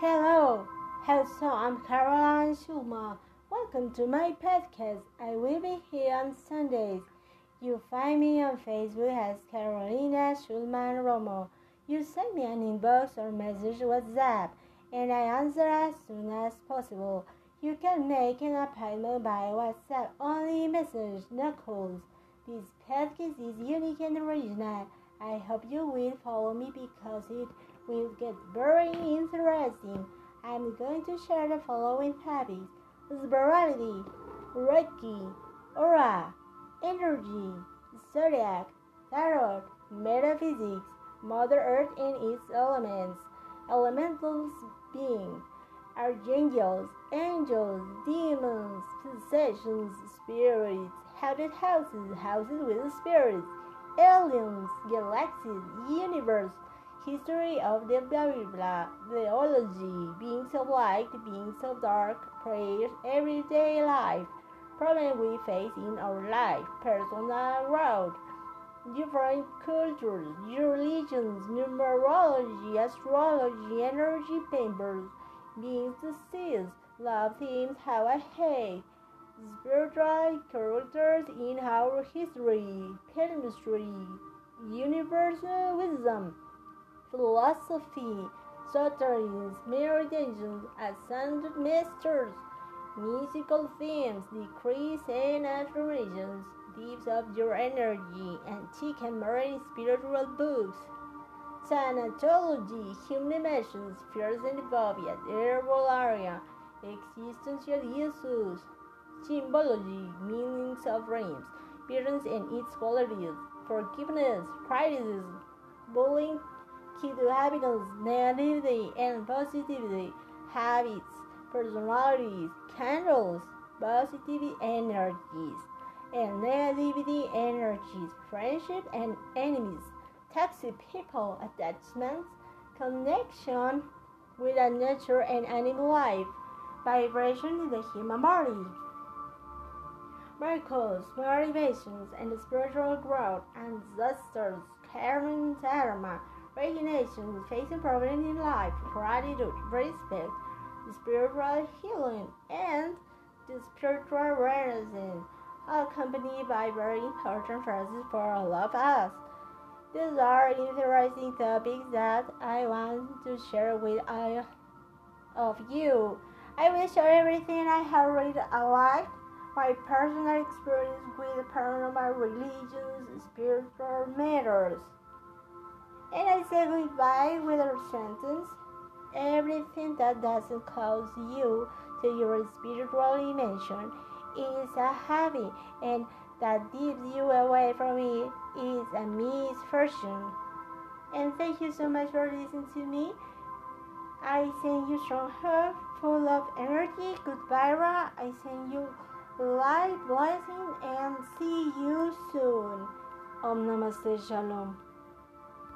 Hello, hello, I'm Caroline Schulman. Welcome to my podcast. I will be here on Sundays. You find me on Facebook as Carolina Schulman Romo. You send me an inbox or message WhatsApp, and I answer as soon as possible. You can make an appointment by WhatsApp only message, no calls. This podcast is unique and original. I hope you will follow me because it will get very interesting. I'm going to share the following topics spirituality, Reiki, aura, energy, zodiac, tarot, metaphysics, Mother Earth and its elements, elemental beings, archangels, angels, demons, possessions, spirits, haunted houses, houses with spirits, aliens, galaxies, universe, history of the theology, beings of light, beings of dark, prayers, everyday life, problems we face in our life, personal growth, different cultures, religions, numerology, astrology, energy papers, beings deceased, love themes, how I hate, spiritual characters in our history, chemistry, universal wisdom, philosophy, stories, meditations, ascended masters, musical themes, decrees and affirmations, deeps of your energy, antique and modern spiritual books, sanatology, human emotions, fears and phobias, herbalaria, existential issues, symbology, meanings of dreams, parents and its qualities, forgiveness, criticism, bullying, key to habits, negativity and positivity, habits, personalities, candles, positivity energies, and negativity energies, friendship and enemies, toxic people, attachments, connection with the nature and animal life, vibration in the human body miracles, motivations, and spiritual growth, ancestors, karma, dharma, recognition, facing problems in life, gratitude, respect, spiritual healing, and the spiritual renaissance, accompanied by very important phrases for all of us. These are interesting topics that I want to share with all of you. I will share everything I have read alike my personal experience with paranormal religions, spiritual matters. And I say goodbye with a sentence. Everything that doesn't close you to your spiritual dimension is a habit, and that keeps you away from it is a misfortune. And thank you so much for listening to me. I send you strong hope, full of energy. Goodbye, Ra. I send you light blessing and see you soon. Om Namaste Shalom.